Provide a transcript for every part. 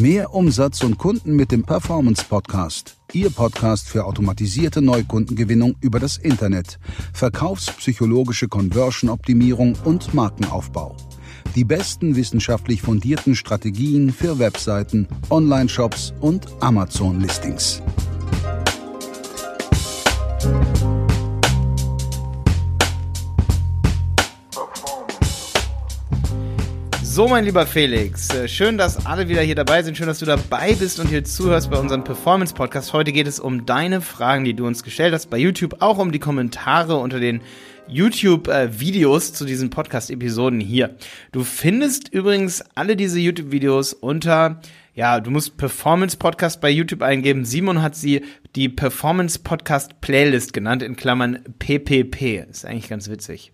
Mehr Umsatz und Kunden mit dem Performance Podcast. Ihr Podcast für automatisierte Neukundengewinnung über das Internet, verkaufspsychologische Conversion-Optimierung und Markenaufbau. Die besten wissenschaftlich fundierten Strategien für Webseiten, Online-Shops und Amazon-Listings. So, mein lieber Felix, äh, schön, dass alle wieder hier dabei sind. Schön, dass du dabei bist und hier zuhörst bei unserem Performance Podcast. Heute geht es um deine Fragen, die du uns gestellt hast bei YouTube, auch um die Kommentare unter den YouTube-Videos zu diesen Podcast-Episoden hier. Du findest übrigens alle diese YouTube-Videos unter, ja, du musst Performance Podcast bei YouTube eingeben. Simon hat sie die Performance Podcast Playlist genannt, in Klammern PPP. Ist eigentlich ganz witzig.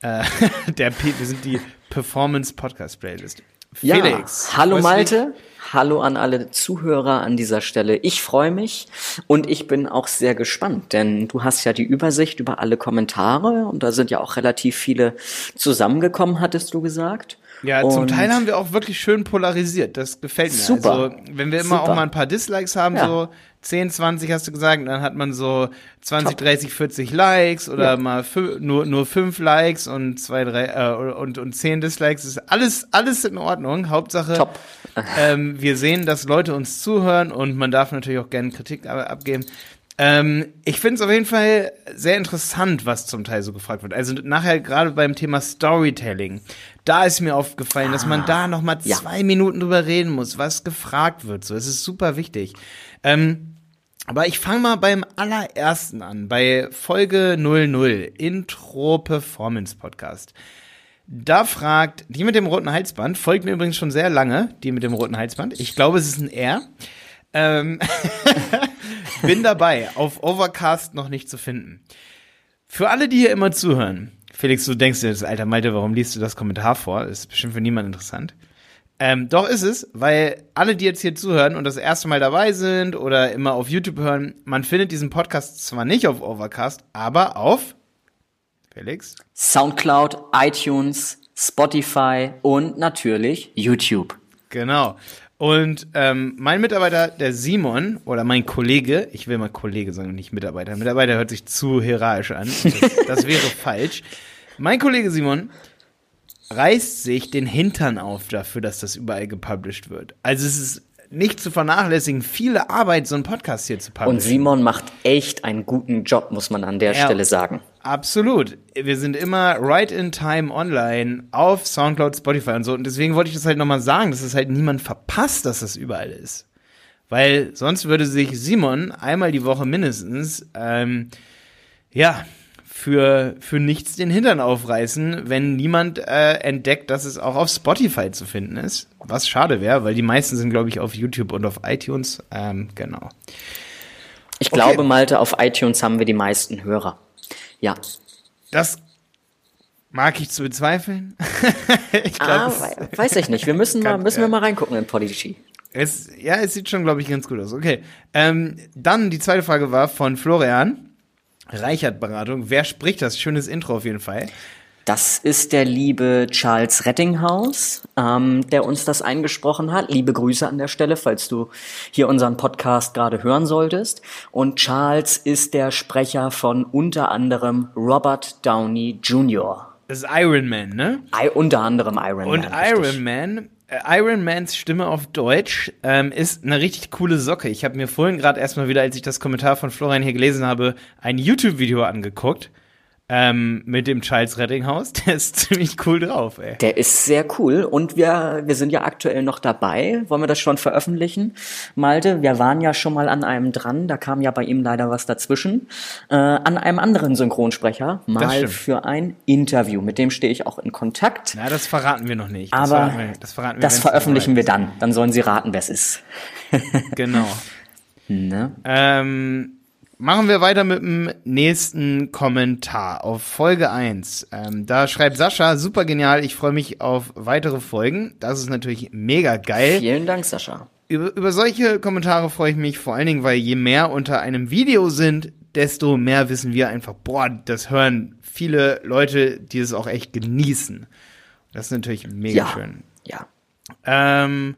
Äh, der P, wir sind die Performance Podcast Playlist. Felix. Ja, hallo Malte. Hallo an alle Zuhörer an dieser Stelle. Ich freue mich und ich bin auch sehr gespannt, denn du hast ja die Übersicht über alle Kommentare und da sind ja auch relativ viele zusammengekommen, hattest du gesagt. Ja, und zum Teil haben wir auch wirklich schön polarisiert. Das gefällt mir. Super. Also, wenn wir immer Super. auch mal ein paar Dislikes haben, Ja. so 10, 20 hast du gesagt, dann hat man so 20, Top. 30, 40 Likes oder Ja. mal nur, nur 5 Likes und zwei, drei, äh, und, und 10 Dislikes. ist alles, alles in Ordnung. Hauptsache, ähm, wir sehen, dass Leute uns zuhören und man darf natürlich auch gerne Kritik ab- abgeben. Ähm, ich finde es auf jeden Fall sehr interessant, was zum Teil so gefragt wird. Also nachher gerade beim Thema Storytelling, da ist mir aufgefallen, dass man da noch mal Ah, ja. zwei Minuten drüber reden muss, was gefragt wird. So, es ist super wichtig. Ähm, aber ich fange mal beim allerersten an, bei Folge 00, Intro Performance Podcast. Da fragt die mit dem roten Halsband, folgt mir übrigens schon sehr lange, die mit dem roten Halsband. Ich glaube, es ist ein R. Ähm, bin dabei, auf Overcast noch nicht zu finden. Für alle, die hier immer zuhören, Felix, du denkst dir, das alter Malte, warum liest du das Kommentar vor? Das ist bestimmt für niemanden interessant. Ähm, doch ist es, weil alle, die jetzt hier zuhören und das erste Mal dabei sind oder immer auf YouTube hören, man findet diesen Podcast zwar nicht auf Overcast, aber auf Felix? Soundcloud, iTunes, Spotify und natürlich YouTube. Genau. Und ähm, mein Mitarbeiter, der Simon, oder mein Kollege, ich will mal Kollege sagen und nicht Mitarbeiter. Mitarbeiter hört sich zu hierarchisch an. Das, das wäre falsch. Mein Kollege Simon reißt sich den Hintern auf dafür, dass das überall gepublished wird. Also es ist nicht zu vernachlässigen, viele Arbeit, so einen Podcast hier zu publishen. Und Simon macht echt einen guten Job, muss man an der Ja. Stelle sagen. Absolut. Wir sind immer right in time online auf Soundcloud, Spotify und so. Und deswegen wollte ich das halt nochmal sagen, dass es halt niemand verpasst, dass das überall ist. Weil sonst würde sich Simon einmal die Woche mindestens, ähm, ja, für, für nichts den Hintern aufreißen, wenn niemand äh, entdeckt, dass es auch auf Spotify zu finden ist. Was schade wäre, weil die meisten sind, glaube ich, auf YouTube und auf iTunes. Ähm, genau. Ich Okay. glaube, Malte, auf iTunes haben wir die meisten Hörer. Ja. Das mag ich zu bezweifeln. ich glaub, Ah, wei- weiß ich nicht. Wir müssen mal, Kann- müssen wir mal reingucken in Podigy. Es, ja, es sieht schon, glaube ich, ganz gut aus. Okay. Ähm, dann die zweite Frage war von Florian. Reichert-Beratung. Wer spricht das? Schönes Intro auf jeden Fall. Das ist der liebe Charles Rettinghaus, ähm, der uns das eingesprochen hat. Liebe Grüße an der Stelle, falls du hier unseren Podcast gerade hören solltest. Und Charles ist der Sprecher von unter anderem Robert Downey Jr. Das ist Iron Man, ne? I, unter anderem Iron Und Man. richtig. Iron Man, Iron Mans Stimme auf Deutsch ähm, ist eine richtig coole Socke. Ich habe mir vorhin gerade erstmal wieder, als ich das Kommentar von Florian hier gelesen habe, ein YouTube-Video angeguckt ähm, mit dem Charles Rettinghaus. Der ist ziemlich cool drauf, ey. Der ist sehr cool und wir, wir sind ja aktuell noch dabei. Wollen wir das schon veröffentlichen? Malte, wir waren ja schon mal an einem dran, da kam ja bei ihm leider was dazwischen. Äh, an einem anderen Synchronsprecher, mal für ein Interview. Mit dem stehe ich auch in Kontakt. Na, das verraten wir noch nicht. Das aber verraten wir, das, verraten wir, das veröffentlichen wir dann. Dann sollen sie raten, wer es ist. ist. Genau. Ne? Ähm, machen wir weiter mit dem nächsten Kommentar auf Folge 1. Ähm, da schreibt Sascha, super genial, ich freue mich auf weitere Folgen. Das ist natürlich mega geil. Vielen Dank, Sascha. Über, über solche Kommentare freue ich mich vor allen Dingen, weil je mehr unter einem Video sind, desto mehr wissen wir einfach, boah, das hören viele Leute, die es auch echt genießen. Das ist natürlich mega Ja. schön. Ja. Ähm,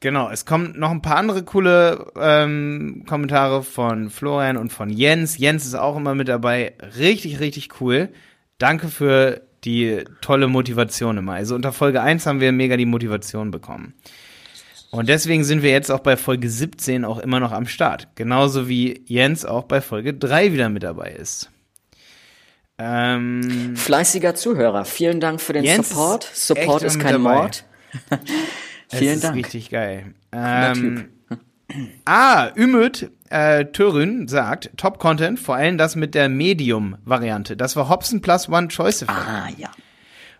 Genau, es kommen noch ein paar andere coole ähm, Kommentare von Florian und von Jens. Jens ist auch immer mit dabei. Richtig, richtig cool. Danke für die tolle Motivation immer. Also unter Folge 1 haben wir mega die Motivation bekommen. Und deswegen sind wir jetzt auch bei Folge 17 auch immer noch am Start. Genauso wie Jens auch bei Folge 3 wieder mit dabei ist. Ähm, Fleißiger Zuhörer, vielen Dank für den Jens Support. Support ist kein Mord. Vielen es Dank. Ist richtig geil. Ähm, ah, Ümit äh, Törün sagt, Top-Content, vor allem das mit der Medium-Variante. Das war Hobson Plus One Choice Effect. Ah, ja.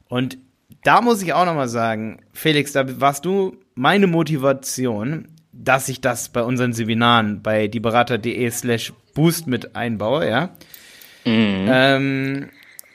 Und da muss ich auch nochmal sagen, Felix, da warst du meine Motivation, dass ich das bei unseren Seminaren bei dieberater.de slash boost mit einbaue, ja. Mhm. Ähm,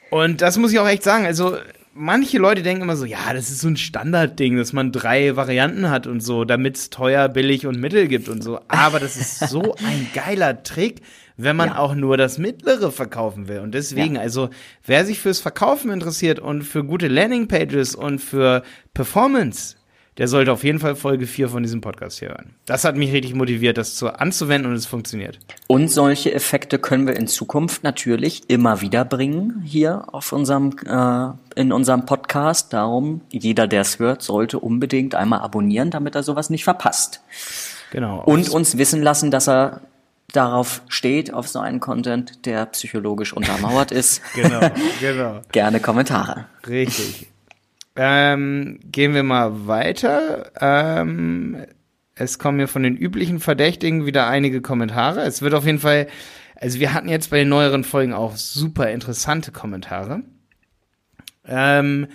und das muss ich auch echt sagen, also manche Leute denken immer so, ja, das ist so ein Standardding, dass man drei Varianten hat und so, damit es teuer, billig und mittel gibt und so. Aber das ist so ein geiler Trick, wenn man ja. auch nur das Mittlere verkaufen will. Und deswegen, ja. also wer sich fürs Verkaufen interessiert und für gute Landingpages und für Performance, der sollte auf jeden Fall Folge 4 von diesem Podcast hier hören. Das hat mich richtig motiviert, das zu anzuwenden und es funktioniert. Und solche Effekte können wir in Zukunft natürlich immer wieder bringen hier auf unserem äh, in unserem Podcast. Darum jeder, der es hört, sollte unbedingt einmal abonnieren, damit er sowas nicht verpasst. Genau. Und uns wissen lassen, dass er darauf steht, auf so einen Content, der psychologisch untermauert ist. genau, genau. Gerne Kommentare. Richtig. Ähm, gehen wir mal weiter. Ähm, es kommen hier von den üblichen Verdächtigen wieder einige Kommentare. Es wird auf jeden Fall, also wir hatten jetzt bei den neueren Folgen auch super interessante Kommentare. Ähm,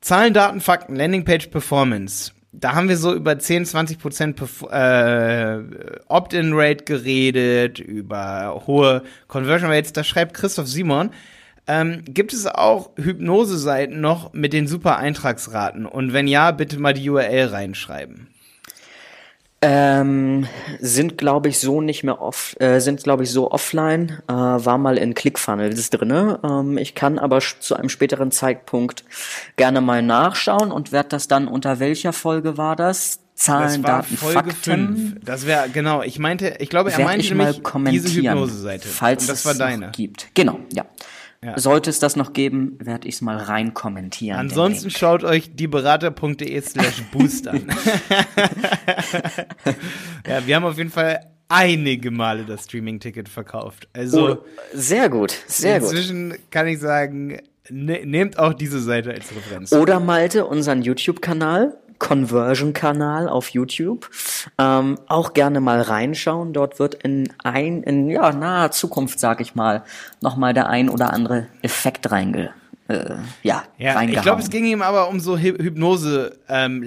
Zahlen, Daten, Fakten, Landingpage Performance. Da haben wir so über 10, 20 Prozent äh, Opt-in-Rate geredet, über hohe Conversion Rates. Da schreibt Christoph Simon, ähm, gibt es auch Hypnose-Seiten noch mit den super Eintragsraten? Und wenn ja, bitte mal die URL reinschreiben. Ähm, sind glaube ich so nicht mehr off, äh, sind glaube ich so offline, äh, war mal in ClickFunnels drinne. Ähm, ich kann aber zu einem späteren Zeitpunkt gerne mal nachschauen und werde das dann unter welcher Folge war das? Zahlen, das war Daten, Folge Fakten. 5. Das wäre genau. Ich meinte, ich glaube, er meinte nämlich diese Hypnose-Seite. Falls und das war deine. gibt. Genau, ja. Ja. Sollte es das noch geben, werde ich es mal rein kommentieren. Ansonsten schaut euch dieberater.de slash boost an. ja, wir haben auf jeden Fall einige Male das Streaming-Ticket verkauft. Also oh, sehr gut, sehr inzwischen gut. kann ich sagen, ne, nehmt auch diese Seite als Referenz. Oder Malte, unseren YouTube-Kanal Conversion-Kanal auf YouTube. Ähm, auch gerne mal reinschauen. Dort wird in ein, in ja, naher Zukunft, sag ich mal, nochmal der ein oder andere Effekt reinge, äh, ja, ja ich glaube, es ging ihm aber um so Hypnose ähm.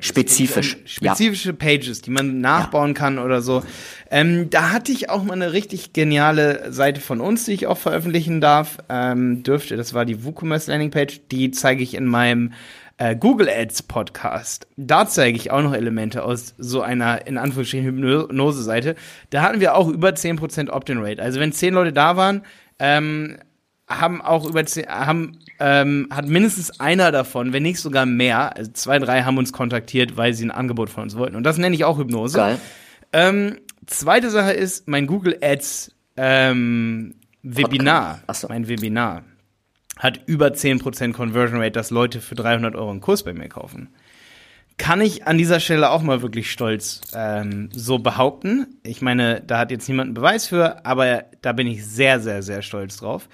Spezifisch. Um spezifische ja. Pages, die man nachbauen ja. kann oder so. Ähm, da hatte ich auch mal eine richtig geniale Seite von uns, die ich auch veröffentlichen darf, ähm, dürfte. Das war die WooCommerce Landing Page. Die zeige ich in meinem äh, Google Ads Podcast. Da zeige ich auch noch Elemente aus so einer, in Anführungsstrichen, Hypnose-Seite. Da hatten wir auch über 10% Opt-in-Rate. Also wenn 10 Leute da waren, ähm, haben auch über 10, haben, ähm, hat mindestens einer davon, wenn nicht sogar mehr, also zwei, drei haben uns kontaktiert, weil sie ein Angebot von uns wollten. Und das nenne ich auch Hypnose. Geil. Ähm, zweite Sache ist mein Google Ads ähm, Webinar. Achso. Mein Webinar hat über 10% Conversion Rate, dass Leute für 300 Euro einen Kurs bei mir kaufen. Kann ich an dieser Stelle auch mal wirklich stolz ähm, so behaupten. Ich meine, da hat jetzt niemand einen Beweis für, aber da bin ich sehr, sehr, sehr stolz drauf.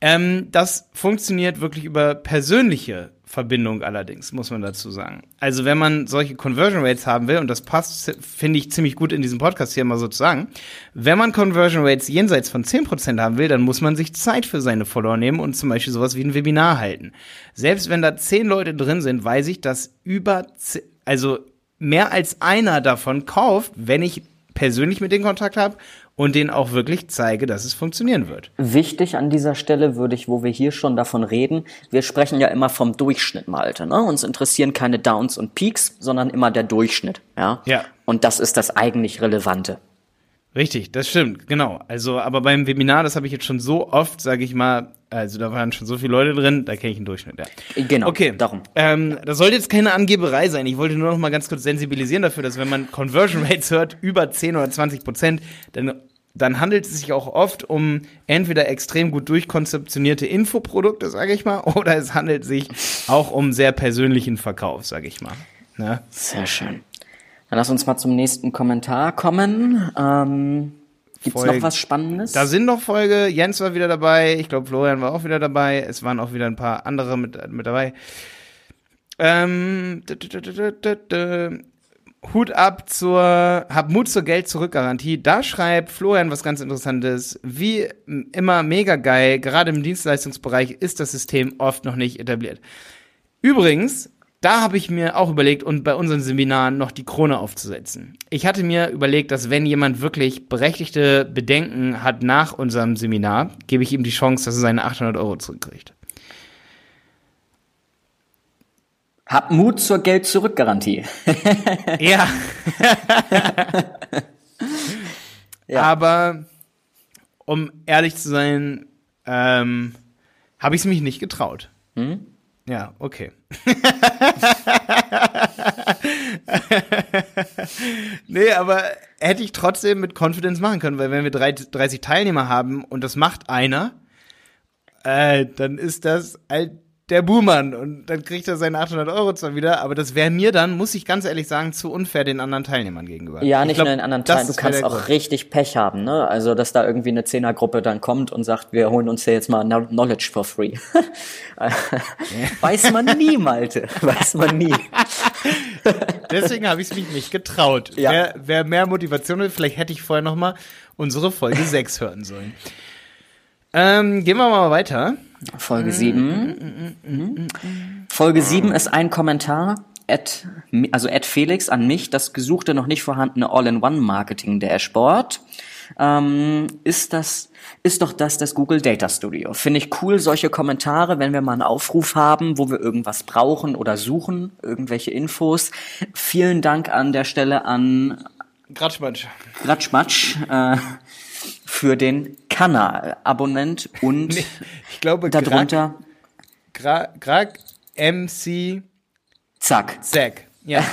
Ähm, das funktioniert wirklich über persönliche Verbindung allerdings, muss man dazu sagen. Also wenn man solche Conversion Rates haben will, und das passt, finde ich, ziemlich gut in diesem Podcast hier mal so zu sagen, wenn man Conversion Rates jenseits von 10% haben will, dann muss man sich Zeit für seine Follower nehmen und zum Beispiel sowas wie ein Webinar halten. Selbst wenn da 10 Leute drin sind, weiß ich, dass über, 10, also mehr als einer davon kauft, wenn ich persönlich mit denen Kontakt habe und denen auch wirklich zeige, dass es funktionieren wird. Wichtig an dieser Stelle würde ich, wo wir hier schon davon reden, wir sprechen ja immer vom Durchschnitt, Malte. Ne? Uns interessieren keine Downs und Peaks, sondern immer der Durchschnitt. Ja? ja. Und das ist das eigentlich Relevante. Richtig, das stimmt, genau. Also, aber beim Webinar, das habe ich jetzt schon so oft, sage ich mal, also da waren schon so viele Leute drin, da kenne ich einen Durchschnitt, ja. Genau, Okay, darum. Ähm, das sollte jetzt keine Angeberei sein. Ich wollte nur noch mal ganz kurz sensibilisieren dafür, dass wenn man Conversion Rates hört, über 10 oder 20 Prozent, dann, dann handelt es sich auch oft um entweder extrem gut durchkonzeptionierte Infoprodukte, sage ich mal, oder es handelt sich auch um sehr persönlichen Verkauf, sage ich mal. Ne? Sehr schön. Dann lass uns mal zum nächsten Kommentar kommen. Ähm, gibt's Folge- noch was Spannendes? Da sind noch Folge, Jens war wieder dabei, ich glaube Florian war auch wieder dabei, es waren auch wieder ein paar andere mit, mit dabei. Ähm, Hut ab zur, hab Mut zur Geld-Zurück-Garantie. Da schreibt Florian was ganz Interessantes. Wie immer mega geil, gerade im Dienstleistungsbereich ist das System oft noch nicht etabliert. Übrigens, da habe ich mir auch überlegt und bei unseren Seminaren noch die Krone aufzusetzen. Ich hatte mir überlegt, dass wenn jemand wirklich berechtigte Bedenken hat nach unserem Seminar, gebe ich ihm die Chance, dass er seine 800 Euro zurückkriegt. Hab Mut zur Geld-Zurück-Garantie. Ja. Ja. Aber um ehrlich zu sein, ähm, habe ich es mich nicht getraut. Ja, okay. nee, aber hätte ich trotzdem mit Confidence machen können, weil wenn wir drei- 30 Teilnehmer haben und das macht einer, äh, dann ist das halt der Buhmann und dann kriegt er seine 800 Euro zwar wieder, aber das wäre mir dann, muss ich ganz ehrlich sagen, zu unfair den anderen Teilnehmern gegenüber. Ja, Ich nicht glaub, nur in anderen Teilen. Du kannst auch Grund. richtig Pech haben, ne? Also, dass da irgendwie eine Zehnergruppe dann kommt und sagt, wir holen uns hier jetzt mal Kno- Knowledge for free. Weiß man nie, Malte. Weiß man nie. Deswegen habe ich es mich nicht getraut. Ja. Wer, wer mehr Motivation will, vielleicht hätte ich vorher noch mal unsere Folge 6 hören sollen. Ähm, gehen wir mal weiter. Folge 7. Folge 7 ist ein Kommentar, at, also at Felix an mich, das gesuchte, noch nicht vorhandene All-in-One-Marketing-Dashboard. Ähm, ist das, ist doch das das Google Data Studio. Finde ich cool, solche Kommentare, wenn wir mal einen Aufruf haben, wo wir irgendwas brauchen oder suchen, irgendwelche Infos. Vielen Dank an der Stelle an Gratschmatsch. Ratschmatsch, äh, für den Kanal, Abonnent und Ich glaube, darunter, Grag, Grag, MC, zack, Zack. Ja.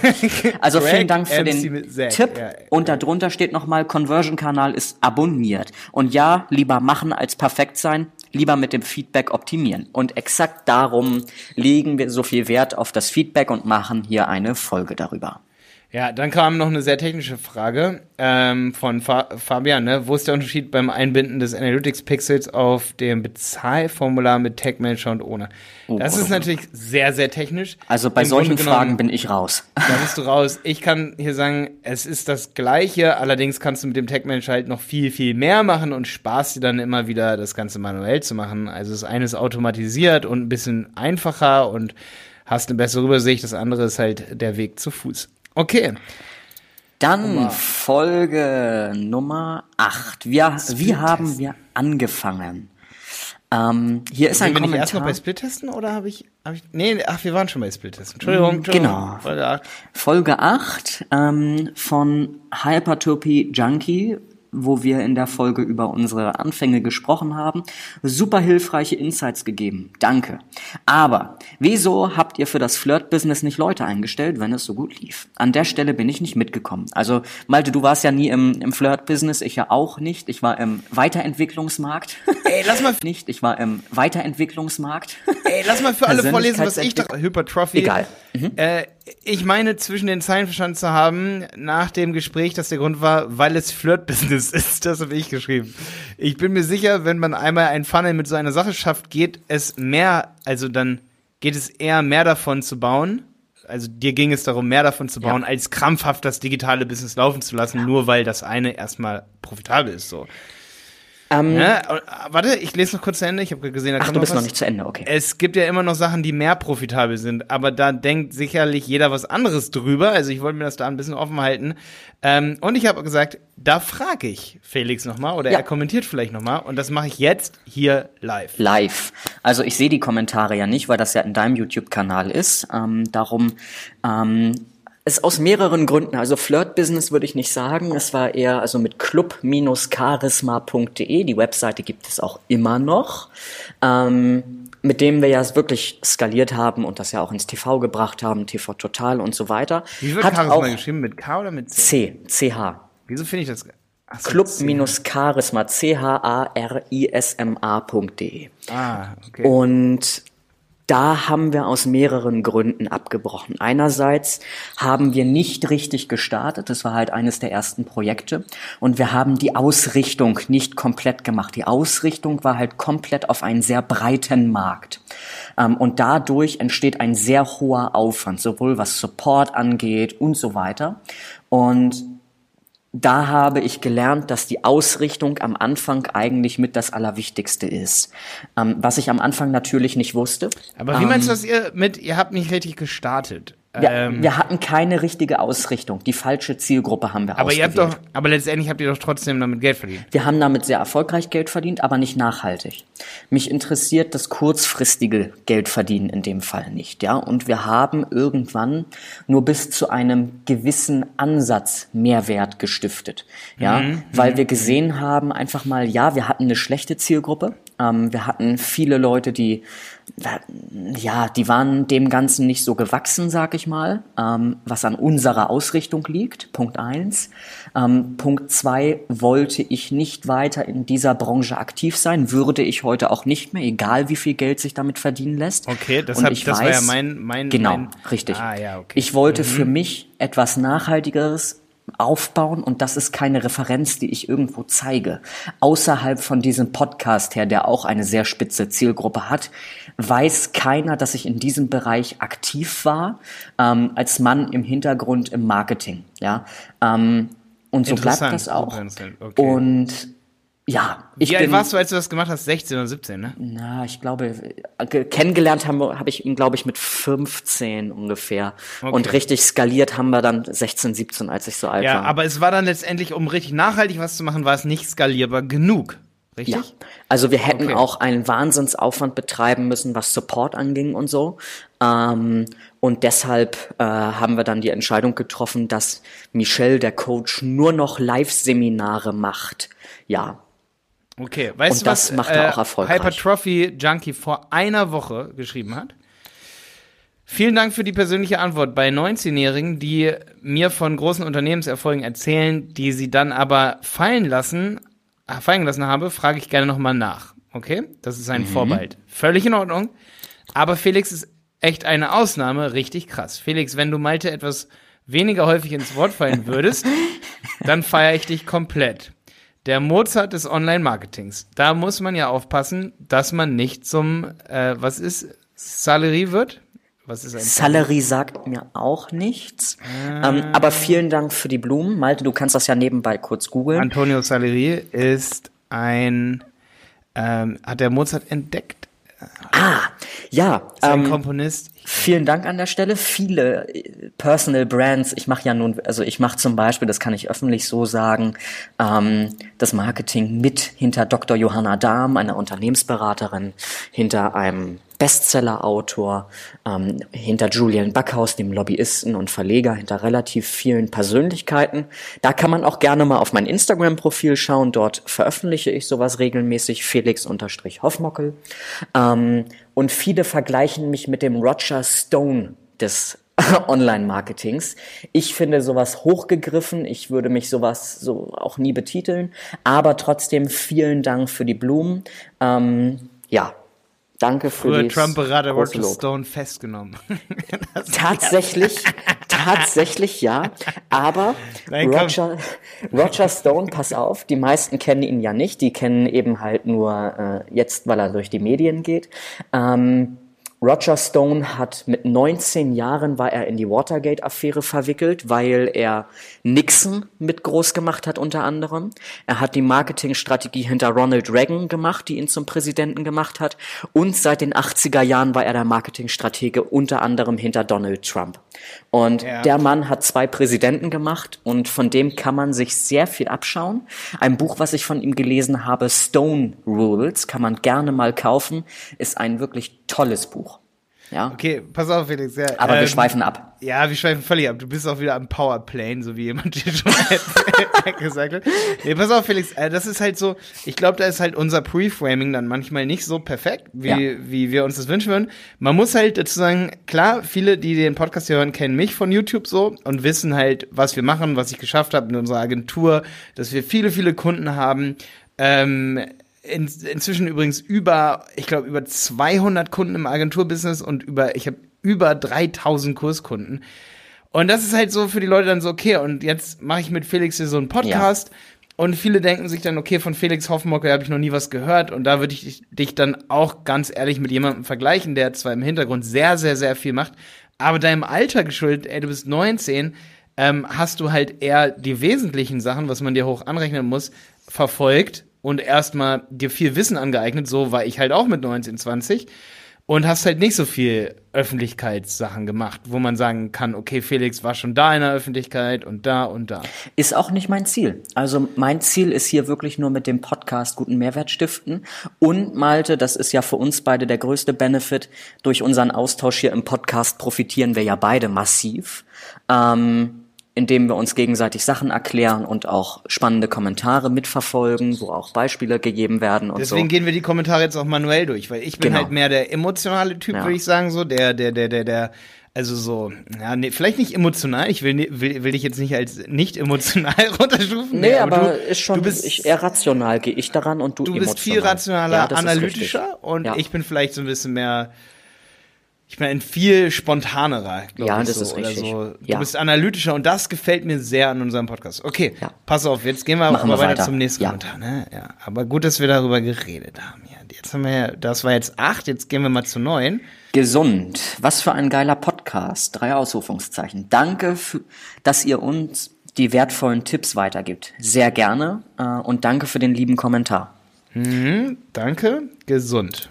Also Greg vielen Dank für MC den Tipp. ja. und darunter steht nochmal, Conversion-Kanal ist abonniert. Und ja, lieber machen als perfekt sein, lieber mit dem Feedback optimieren. Und exakt darum legen wir so viel Wert auf das Feedback und machen hier eine Folge darüber. Ja, dann kam noch eine sehr technische Frage ähm, von Fa Fabian. Ne? Wo ist der Unterschied beim Einbinden des Analytics-Pixels auf dem Bezahlformular mit Tag Manager und ohne? Das ist natürlich sehr, sehr technisch. Oh, Also bei Im solchen genommen- Fragen bin ich raus. Da bist du raus. Ich kann hier sagen, es ist das Gleiche, allerdings kannst du mit dem Tag Manager halt noch viel, viel mehr machen und sparst dir dann immer wieder, das Ganze manuell zu machen. Also das eine ist automatisiert und ein bisschen einfacher und hast eine bessere Übersicht. Das andere ist halt der Weg zu Fuß. Okay. Dann Folge Nummer 8. Wir, wie haben wir angefangen? Ähm, hier ist ein Sind wir nicht erst noch Kommentar. bei Split-Testen oder habe ich, hab ich, nee, ach, wir waren schon bei Split-Testen. Entschuldigung, Entschuldigung. genau. Folge acht. Folge 8 ähm, von Hypertrophy Junkie, wo wir in der Folge über unsere Anfänge gesprochen haben. Super hilfreiche Insights gegeben. Danke. Aber wieso habt ihr für das Flirt-Business nicht Leute eingestellt, wenn es so gut lief? An der Stelle bin ich nicht mitgekommen. Also, Malte, du warst ja nie im, im Flirt-Business, ich ja auch nicht. Ich war im Weiterentwicklungsmarkt. Ey, lass mal, nicht, ich war im Weiterentwicklungsmarkt. ey, lass mal für alle vorlesen, was ich da. Hypertrophy. Egal. Äh, ich meine, zwischen den Zeilen verstanden zu haben, nach dem Gespräch, dass der Grund war, weil es Flirt-Business ist. Das habe ich geschrieben. Ich bin mir sicher, wenn man einmal ein Funnel mit so einer Sache schafft, geht es mehr, also dann geht es eher mehr davon zu bauen. Also dir ging es darum, mehr davon zu bauen, Ja. als krampfhaft das digitale Business laufen zu lassen, nur weil das eine erstmal profitabel ist. So. Ähm, Ja, äh, warte, ich lese noch kurz zu Ende. Ich habe gesehen, da Ach, kommt du bist was. noch nicht zu Ende, okay. Es gibt ja immer noch Sachen, die mehr profitabel sind, aber da denkt sicherlich jeder was anderes drüber. Also ich wollte mir das da ein bisschen offen halten. Ähm, und ich habe gesagt, da frage ich Felix nochmal oder Ja. er kommentiert vielleicht nochmal. Und das mache ich jetzt hier live. live. Also ich sehe die Kommentare ja nicht, weil das ja in deinem YouTube-Kanal ist. Ähm, darum ähm, Es ist aus mehreren Gründen. Also Flirt-Business würde ich nicht sagen. Es war eher also mit club-charisma.de. Die Webseite gibt es auch immer noch. Ähm, mit dem wir ja wirklich skaliert haben und das ja auch ins TV gebracht haben, TV Total und so weiter. Wie wird Hat Charisma auch geschrieben? Mit K oder mit C? C, CH. Wieso finde ich das? So. Club-Charisma, C-H-A-R-I-S-M-A.de. Ah, okay. Und da haben wir aus mehreren Gründen abgebrochen. Einerseits haben wir nicht richtig gestartet, das war halt eines der ersten Projekte, und wir haben die Ausrichtung nicht komplett gemacht. Die Ausrichtung war halt komplett auf einen sehr breiten Markt. Ähm, Und dadurch entsteht ein sehr hoher Aufwand, sowohl was Support angeht und so weiter. Und da habe ich gelernt, dass die Ausrichtung am Anfang eigentlich mit das Allerwichtigste ist. Ähm, was ich am Anfang natürlich nicht wusste. Aber wie meinst du das ihr mit, ihr habt nicht richtig gestartet? Wir, ähm, wir hatten keine richtige Ausrichtung. Die falsche Zielgruppe haben wir aber ihr habt ausgewählt. doch, aber letztendlich habt ihr doch trotzdem damit Geld verdient. Wir haben damit sehr erfolgreich Geld verdient, aber nicht nachhaltig. Mich interessiert das kurzfristige Geldverdienen in dem Fall nicht, ja. Und wir haben irgendwann nur bis zu einem gewissen Ansatz Mehrwert gestiftet, ja, Mhm, weil wir gesehen haben, einfach mal, ja, wir hatten eine schlechte Zielgruppe. Ähm, wir hatten viele Leute, die, ja, die waren dem Ganzen nicht so gewachsen, sag ich mal, ähm, was an unserer Ausrichtung liegt. Punkt eins. Ähm, Punkt zwei wollte ich nicht weiter in dieser Branche aktiv sein, würde ich heute auch nicht mehr, egal wie viel Geld sich damit verdienen lässt. Okay, das Und hab- ich das war ja weiß, mein- mein- genau, mein- richtig. Ah, ja, okay. Ich wollte für mich etwas Nachhaltigeres aufbauen und das ist keine Referenz, die ich irgendwo zeige. Außerhalb von diesem Podcast her, der auch eine sehr spitze Zielgruppe hat, weiß keiner, dass ich in diesem Bereich aktiv war, ähm, als Mann im Hintergrund im Marketing. Ja, ähm, und so bleibt das auch. okay. Und ja, ich Wie alt bin, warst du, als du das gemacht hast? 16 oder 17, ne? na, ich glaube, ge- kennengelernt haben wir- habe ich ihn, glaube ich, mit 15 ungefähr. Okay. Und richtig skaliert haben wir dann 16, 17, als ich so alt Ja, war. aber es war dann letztendlich, um richtig nachhaltig was zu machen, war es nicht skalierbar genug. Richtig? Ja, also wir hätten Okay. auch einen Wahnsinnsaufwand betreiben müssen, was Support anging und so. Ähm, und deshalb äh, haben wir dann die Entscheidung getroffen, dass Michelle, der Coach, nur noch Live-Seminare macht. Ja, Okay, weißt Und du, das was macht er auch äh, erfolgreich. Hypertrophy Junkie vor einer Woche geschrieben hat? Vielen Dank für die persönliche Antwort bei 19-Jährigen, die mir von großen Unternehmenserfolgen erzählen, die sie dann aber fallen lassen, äh, fallen lassen habe, frage ich gerne nochmal nach. Okay? Das ist Mhm. ein Vorbehalt. Völlig in Ordnung. Aber Felix ist echt eine Ausnahme, richtig krass. Felix, wenn du Malte etwas weniger häufig ins Wort fallen würdest, dann feiere ich dich komplett. Der Mozart des Online-Marketings. Da muss man ja aufpassen, dass man nicht zum, äh, was ist, Salerie wird? Was ist ein Salary sagt mir auch nichts. Ähm, aber vielen Dank für die Blumen. Malte, du kannst das ja nebenbei kurz googeln. Antonio Salerie ist ein, ähm, hat der Mozart entdeckt? Ja, Ist ein ähm, Komponist. Vielen Dank an der Stelle. Viele äh, Personal Brands. Ich mache ja nun, also ich mache zum Beispiel, das kann ich öffentlich so sagen, ähm, das Marketing mit hinter Dr. Johanna Dahm, einer Unternehmensberaterin, hinter einem Bestseller-Autor, ähm, hinter Julian Backhaus, dem Lobbyisten und Verleger, hinter relativ vielen Persönlichkeiten. Da kann man auch gerne mal auf mein Instagram-Profil schauen. Dort veröffentliche ich sowas regelmäßig, Felix-Hoffmockel. Ähm, und viele vergleichen mich mit dem Roger Stone des Online-Marketings. Ich finde sowas hochgegriffen. Ich würde mich sowas so auch nie betiteln. Aber trotzdem vielen Dank für die Blumen. Ähm, ja, danke für Früher die Trump-Berater große Roger. Stone festgenommen. Tatsächlich, tatsächlich ja. Aber Nein. Roger, Roger Stone, pass auf, die meisten kennen ihn ja nicht. Die kennen eben halt nur äh, jetzt, weil er durch die Medien geht. Ähm, Roger Stone hat mit 19 Jahren war er in die Watergate-Affäre verwickelt, weil er Nixon mit groß gemacht hat unter anderem. Er hat die Marketingstrategie hinter Ronald Reagan gemacht, die ihn zum Präsidenten gemacht hat. Und seit den 80er Jahren war er der Marketingstratege unter anderem hinter Donald Trump. Und Ja. der Mann hat zwei Präsidenten gemacht und von dem kann man sich sehr viel abschauen. Ein Buch, was ich von ihm gelesen habe, Stone Rules, kann man gerne mal kaufen, ist ein wirklich tolles Buch. Ja. Okay, pass auf, Felix. Ja, Aber wir ähm, schweifen ab. Ja, wir schweifen völlig ab. Du bist auch wieder am Powerplane, so wie jemand dir schon gesagt hat. Nee, pass auf, Felix. Äh, das ist halt so, ich glaube, da ist halt unser Preframing dann manchmal nicht so perfekt, wie, Ja. wie wir uns das wünschen würden. Man muss halt dazu sagen, klar, viele, die den Podcast hier hören, kennen mich von YouTube so und wissen halt, was wir machen, was ich geschafft habe in unserer Agentur, dass wir viele, viele Kunden haben. Ähm, in, inzwischen übrigens über, ich glaube, über 200 Kunden im Agenturbusiness und über, ich habe über 3000 Kurskunden. Und das ist halt so für die Leute dann so, okay, und jetzt mache ich mit Felix hier so einen Podcast. Und viele denken sich dann, okay, von Felix Hoffenmocke habe ich noch nie was gehört. Und da würde ich dich- dich dann auch ganz ehrlich mit jemandem vergleichen, der zwar im Hintergrund sehr, sehr, sehr viel macht, aber deinem Alter geschuldet, ey, du bist 19, ähm, hast du halt eher die wesentlichen Sachen, was man dir hoch anrechnen muss, verfolgt und erstmal dir viel Wissen angeeignet. So war ich halt auch mit 19, 20 und hast halt nicht so viel Öffentlichkeitssachen gemacht, wo man sagen kann, okay, Felix war schon da in der Öffentlichkeit und da und da. Ist auch nicht mein Ziel. Also mein Ziel ist hier wirklich nur mit dem Podcast guten Mehrwert stiften. Und Malte, das ist ja für uns beide der größte Benefit. Durch unseren Austausch hier im Podcast profitieren wir ja beide massiv. Ähm, indem wir uns gegenseitig Sachen erklären und auch spannende Kommentare mitverfolgen, wo auch Beispiele gegeben werden und Deswegen so. gehen wir die Kommentare jetzt auch manuell durch, weil ich bin Genau. halt mehr der emotionale Typ, Ja. würde ich sagen, so der, der, der, der, der, also so, ja, nee, vielleicht nicht emotional. Ich will, will, will dich jetzt nicht als nicht emotional runterstufen. Nee, aber, du, ist schon, du bist, ich, eher rational gehe ich daran und du du emotional. bist viel rationaler, Ja, analytischer und Ja. ich bin vielleicht so ein bisschen mehr, ich bin ein viel spontanerer, glaube Ja, ich. das so, ist richtig. So. Du Ja. bist analytischer und das gefällt mir sehr an unserem Podcast. Okay, Ja. pass auf, jetzt gehen wir Machen aber wir weiter, weiter. zum nächsten Ja. Kommentar. Ne? Ja, aber gut, dass wir darüber geredet haben. Ja, jetzt haben wir ja, das war jetzt acht, jetzt gehen wir mal zu neun. Gesund. Was für ein geiler Podcast. Drei Ausrufungszeichen. Danke, für, dass ihr uns die wertvollen Tipps weitergibt. Sehr gerne. Äh, und danke für den lieben Kommentar. Danke, gesund.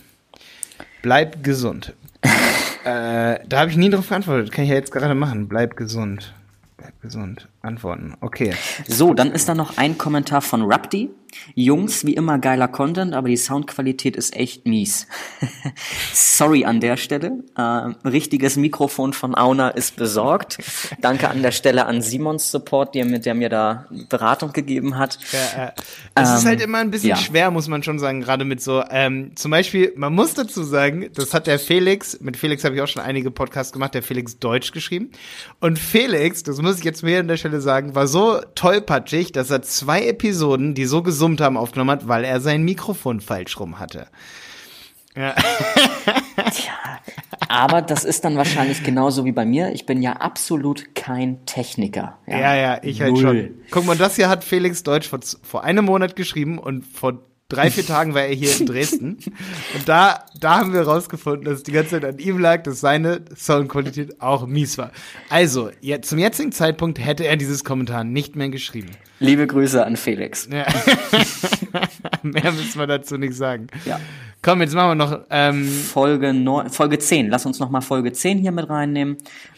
Bleib gesund. äh, da habe ich nie drauf geantwortet. Kann ich ja jetzt gerade machen. Bleib gesund. Bleib gesund. Antworten. Okay. So, dann ist da noch ein Kommentar von Rapti. Jungs, wie immer geiler Content, aber die Soundqualität ist echt mies. Sorry an der Stelle. Äh, richtiges Mikrofon von Auna ist besorgt. Danke an der Stelle an Simons Support, der, mit der mir da Beratung gegeben hat. Ja, äh, es ist Ähm, halt immer ein bisschen ja. schwer, muss man schon sagen, gerade mit so, ähm, zum Beispiel, man muss dazu sagen, das hat der Felix, mit Felix habe ich auch schon einige Podcasts gemacht, der Felix Deutsch geschrieben. Und Felix, das muss ich jetzt mir an der Stelle sagen, war so tollpatschig, dass er zwei Episoden, die so gesummt haben, aufgenommen hat, weil er sein Mikrofon falsch rum hatte. Aber das ist dann wahrscheinlich genauso wie bei mir. Ich bin ja absolut kein Techniker. Ja, ja, ich halt Null. schon. Guck mal, das hier hat Felix Deutsch vor, vor einem Monat geschrieben und vor drei, vier Tagen war er hier in Dresden. Und da, da haben wir rausgefunden, dass es die ganze Zeit an ihm lag, dass seine Soundqualität auch mies war. Also, jetzt, zum jetzigen Zeitpunkt hätte er dieses Kommentar nicht mehr geschrieben. Liebe Grüße an Felix. Ja. mehr müssen wir dazu nicht sagen. Ja. Komm, jetzt machen wir noch, ähm, Folge, neun, Folge 10. Lass uns noch mal Folge 10 hier mit reinnehmen.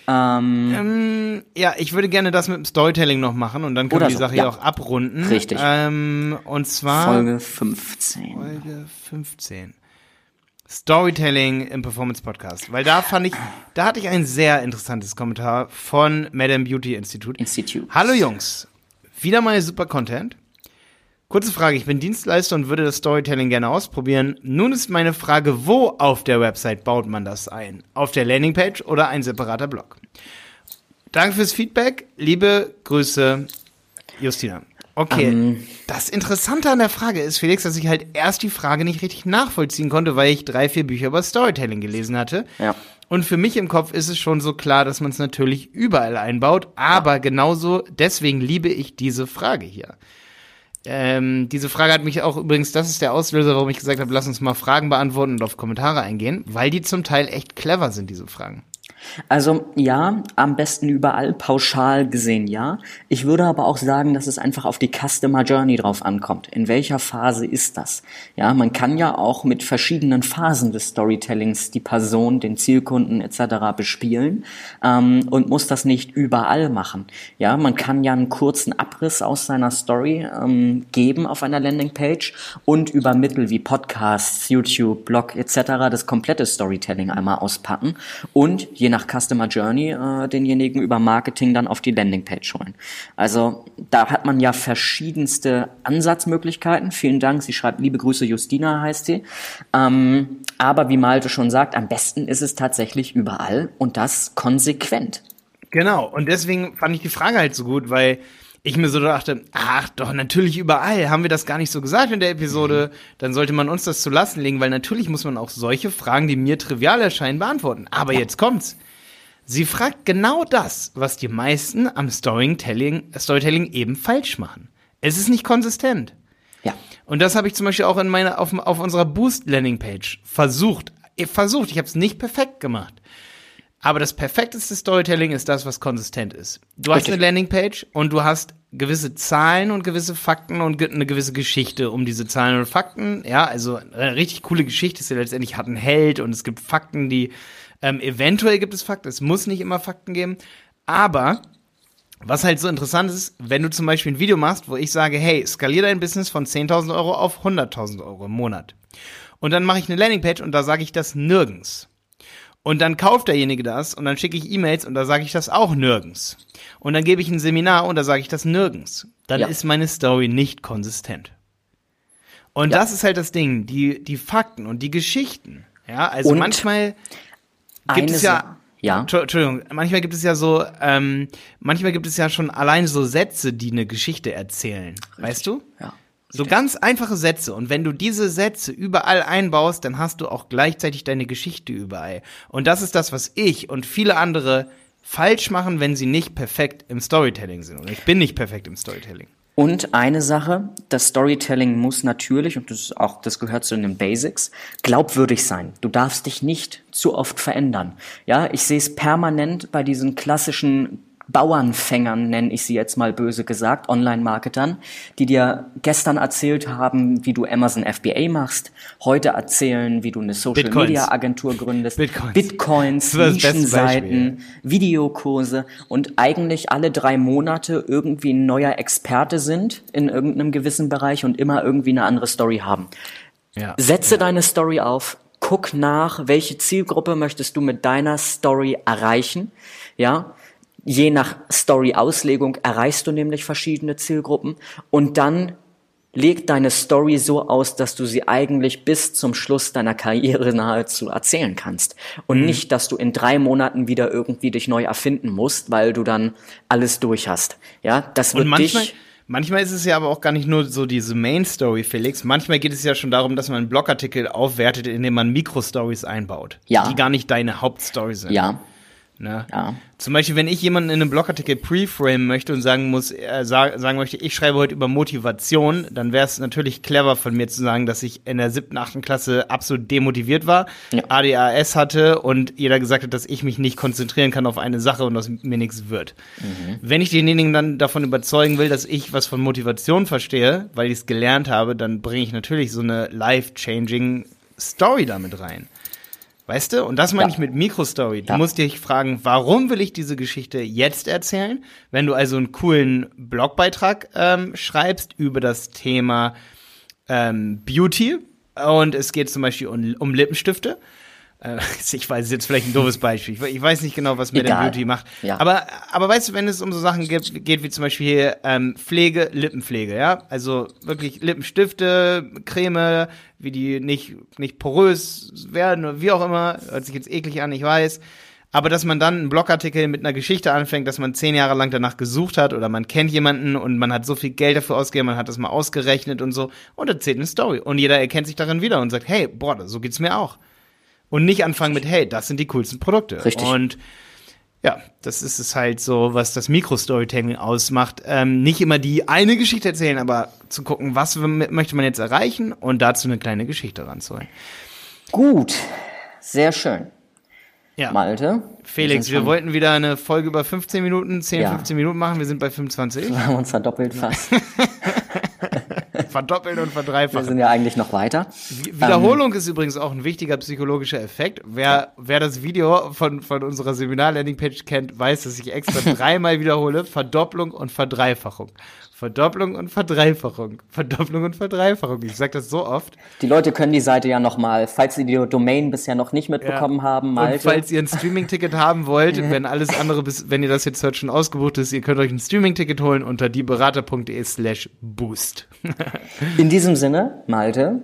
Ähm, ähm, ja, ich würde gerne das mit dem Storytelling noch machen und dann können wir die so, Sache ja. hier auch abrunden. Richtig. Ähm, und zwar. Folge 15. Folge 15. Storytelling im Performance Podcast. Weil da fand ich, da hatte ich ein sehr interessantes Kommentar von Madame Beauty Institute. Institute. Hallo Jungs, wieder mal super Content. Kurze Frage, ich bin Dienstleister und würde das Storytelling gerne ausprobieren. Nun ist meine Frage, wo auf der Website baut man das ein? Auf der Landingpage oder ein separater Blog? Danke fürs Feedback. Liebe Grüße, Justina. Okay. das Interessante an der Frage ist, Felix, dass ich halt erst die Frage nicht richtig nachvollziehen konnte, weil ich drei, vier Bücher über Storytelling gelesen hatte. Ja. Und für mich im Kopf ist es schon so klar, dass man es natürlich überall einbaut, aber genauso deswegen liebe ich diese Frage hier. Ähm, diese Frage hat mich auch übrigens, das ist der Auslöser, warum ich gesagt habe, lass uns mal Fragen beantworten und auf Kommentare eingehen, weil die zum Teil echt clever sind, diese Fragen. Also ja, am besten überall, pauschal gesehen ja. Ich würde aber auch sagen, dass es einfach auf die Customer Journey drauf ankommt. In welcher Phase ist das? Ja, man kann ja auch mit verschiedenen Phasen des Storytellings die Person, den Zielkunden etc. bespielen ähm, und muss das nicht überall machen. Ja, man kann ja einen kurzen Abriss aus seiner Story ähm, geben auf einer Landingpage und über Mittel wie Podcasts, YouTube, Blog etc. das komplette Storytelling einmal auspacken und je nach Customer Journey äh, denjenigen über Marketing dann auf die Landingpage holen. Also da hat man ja verschiedenste Ansatzmöglichkeiten. Vielen Dank. Sie schreibt, liebe Grüße, Justina heißt sie. Ähm, aber wie Malte schon sagt, am besten ist es tatsächlich überall und das konsequent. Genau. Und deswegen fand ich die Frage halt so gut, weil ich mir so dachte, ach doch, natürlich überall. Haben wir das gar nicht so gesagt in der Episode? Mhm. Dann sollte man uns das zu lassen legen, weil natürlich muss man auch solche Fragen, die mir trivial erscheinen, beantworten. Aber ja. jetzt kommt's. Sie fragt genau das, was die meisten am Storytelling, Storytelling eben falsch machen. Es ist nicht konsistent. Ja. Und das habe ich zum Beispiel auch in meiner, auf, auf unserer Boost Landing Page versucht. Versucht, ich habe es nicht perfekt gemacht. Aber das perfekteste Storytelling ist das, was konsistent ist. Du Richtig. hast eine Landingpage und du hast gewisse Zahlen und gewisse Fakten und eine gewisse Geschichte um diese Zahlen und Fakten. Ja, also eine richtig coole Geschichte ist ja letztendlich hat einen Held und es gibt Fakten, die ähm, eventuell gibt es Fakten, es muss nicht immer Fakten geben. Aber was halt so interessant ist, wenn du zum Beispiel ein Video machst, wo ich sage, hey, skalier dein Business von 10.000 Euro auf 100.000 Euro im Monat. Und dann mache ich eine Landingpage und da sage ich das nirgends. Und dann kauft derjenige das und dann schicke ich E-Mails und da sage ich das auch nirgends. Und dann gebe ich ein Seminar und da sage ich das nirgends. Dann ja. ist meine Story nicht konsistent. Und ja. das ist halt das Ding, die, die Fakten und die Geschichten. Ja, also und manchmal gibt es ja, ja. Entschuldigung, manchmal gibt es ja so, ähm, manchmal gibt es ja schon allein so Sätze, die eine Geschichte erzählen. Richtig. Weißt du? Ja. So ganz einfache Sätze. Und wenn du diese Sätze überall einbaust, dann hast du auch gleichzeitig deine Geschichte überall. Und das ist das, was ich und viele andere falsch machen, wenn sie nicht perfekt im Storytelling sind. Und ich bin nicht perfekt im Storytelling. Und eine Sache, das Storytelling muss natürlich, und das ist auch, das gehört zu den Basics, glaubwürdig sein. Du darfst dich nicht zu oft verändern. Ja, ich sehe es permanent bei diesen klassischen Bauernfängern, nenne ich sie jetzt mal böse gesagt, Online-Marketern, die dir gestern erzählt haben, wie du Amazon FBA machst, heute erzählen, wie du eine Social-Media-Agentur gründest, Bitcoins, Bitcoins Nischenseiten, Videokurse und eigentlich alle drei Monate irgendwie ein neuer Experte sind in irgendeinem gewissen Bereich und immer irgendwie eine andere Story haben. Ja. Setze ja. deine Story auf, guck nach, welche Zielgruppe möchtest du mit deiner Story erreichen, ja, Je nach Story-Auslegung erreichst du nämlich verschiedene Zielgruppen und dann leg deine Story so aus, dass du sie eigentlich bis zum Schluss deiner Karriere nahezu erzählen kannst. Und mhm. nicht, dass du in drei Monaten wieder irgendwie dich neu erfinden musst, weil du dann alles durch hast. Ja, das wird manchmal, dich Manchmal ist es ja aber auch gar nicht nur so diese Main Story, Felix. Manchmal geht es ja schon darum, dass man einen Blogartikel aufwertet, indem man Mikrostories einbaut, ja. die gar nicht deine Hauptstory sind. Ja. Ne? Ja. Zum Beispiel, wenn ich jemanden in einem Blogartikel preframe möchte und sagen muss, äh, sag, sagen möchte, ich schreibe heute über Motivation, dann wäre es natürlich clever von mir zu sagen, dass ich in der siebten, achten Klasse absolut demotiviert war, ja. ADHS hatte und jeder gesagt hat, dass ich mich nicht konzentrieren kann auf eine Sache und aus mir nichts wird. Mhm. Wenn ich denjenigen dann davon überzeugen will, dass ich was von Motivation verstehe, weil ich es gelernt habe, dann bringe ich natürlich so eine life-changing Story damit rein. Weißt du? Und das meine ja. ich mit Mikrostory. Du ja. musst dich fragen, warum will ich diese Geschichte jetzt erzählen? Wenn du also einen coolen Blogbeitrag ähm, schreibst über das Thema ähm, Beauty und es geht zum Beispiel um, um Lippenstifte, äh, ich weiß, jetzt vielleicht ein doofes Beispiel. Ich, weiß nicht genau, was Madame Beauty macht. Ja. Aber, aber weißt du, wenn es um so Sachen geht, geht wie zum Beispiel hier ähm, Pflege, Lippenpflege, ja? Also wirklich Lippenstifte, Creme, wie die nicht, nicht porös werden oder wie auch immer. Hört sich jetzt eklig an, ich weiß. Aber dass man dann einen Blogartikel mit einer Geschichte anfängt, dass man zehn Jahre lang danach gesucht hat oder man kennt jemanden und man hat so viel Geld dafür ausgegeben, man hat das mal ausgerechnet und so und erzählt eine Story. Und jeder erkennt sich darin wieder und sagt, hey, boah, so geht's mir auch und nicht anfangen mit, hey, das sind die coolsten Produkte. Richtig. Und ja, das ist es halt so, was das Mikro-Storytelling ausmacht. Ähm, nicht immer die eine Geschichte erzählen, aber zu gucken, was möchte man jetzt erreichen und dazu eine kleine Geschichte ranzuholen. Gut, sehr schön. Ja. Malte. Felix, wir schon- wollten wieder eine Folge über 15 Minuten, 10, Ja. 15 Minuten machen. Wir sind bei 25. Wir haben uns verdoppelt fast. Verdoppeln und Wir verdreifachen. sind ja eigentlich noch weiter. Wi- Wiederholung ist übrigens auch ein wichtiger psychologischer Effekt. Wer, wer das Video von, von unserer Seminar-Landing-Page kennt, weiß, dass ich extra dreimal wiederhole. Verdopplung und Verdreifachung. Verdopplung und Verdreifachung. Verdopplung und Verdreifachung. Ich sag das so oft. Die Leute können die Seite ja nochmal, falls sie die Domain bisher noch nicht mitbekommen haben, Und Malte. falls ihr ein Streaming-Ticket haben wollt, wenn alles andere, bis, wenn ihr das jetzt hört, schon ausgebucht ist, ihr könnt euch ein Streaming-Ticket holen unter dieberater.de slash boost. In diesem Sinne, Malte,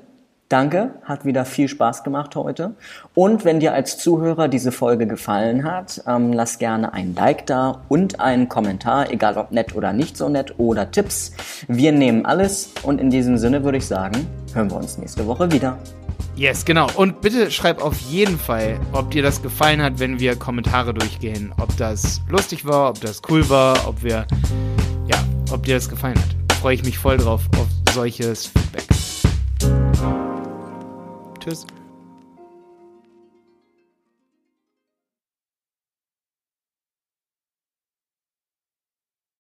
danke, hat wieder viel Spaß gemacht heute. Und wenn dir als Zuhörer diese Folge gefallen hat, ähm, lass gerne ein Like da und einen Kommentar, egal ob nett oder nicht so nett oder Tipps. Wir nehmen alles und in diesem Sinne würde ich sagen, hören wir uns nächste Woche wieder. Yes, genau. Und bitte schreib auf jeden Fall, ob dir das gefallen hat, wenn wir Kommentare durchgehen. Ob das lustig war, ob das cool war, ob wir, ja, ob dir das gefallen hat. Freue ich mich voll drauf auf solches Feedback. Tschüss.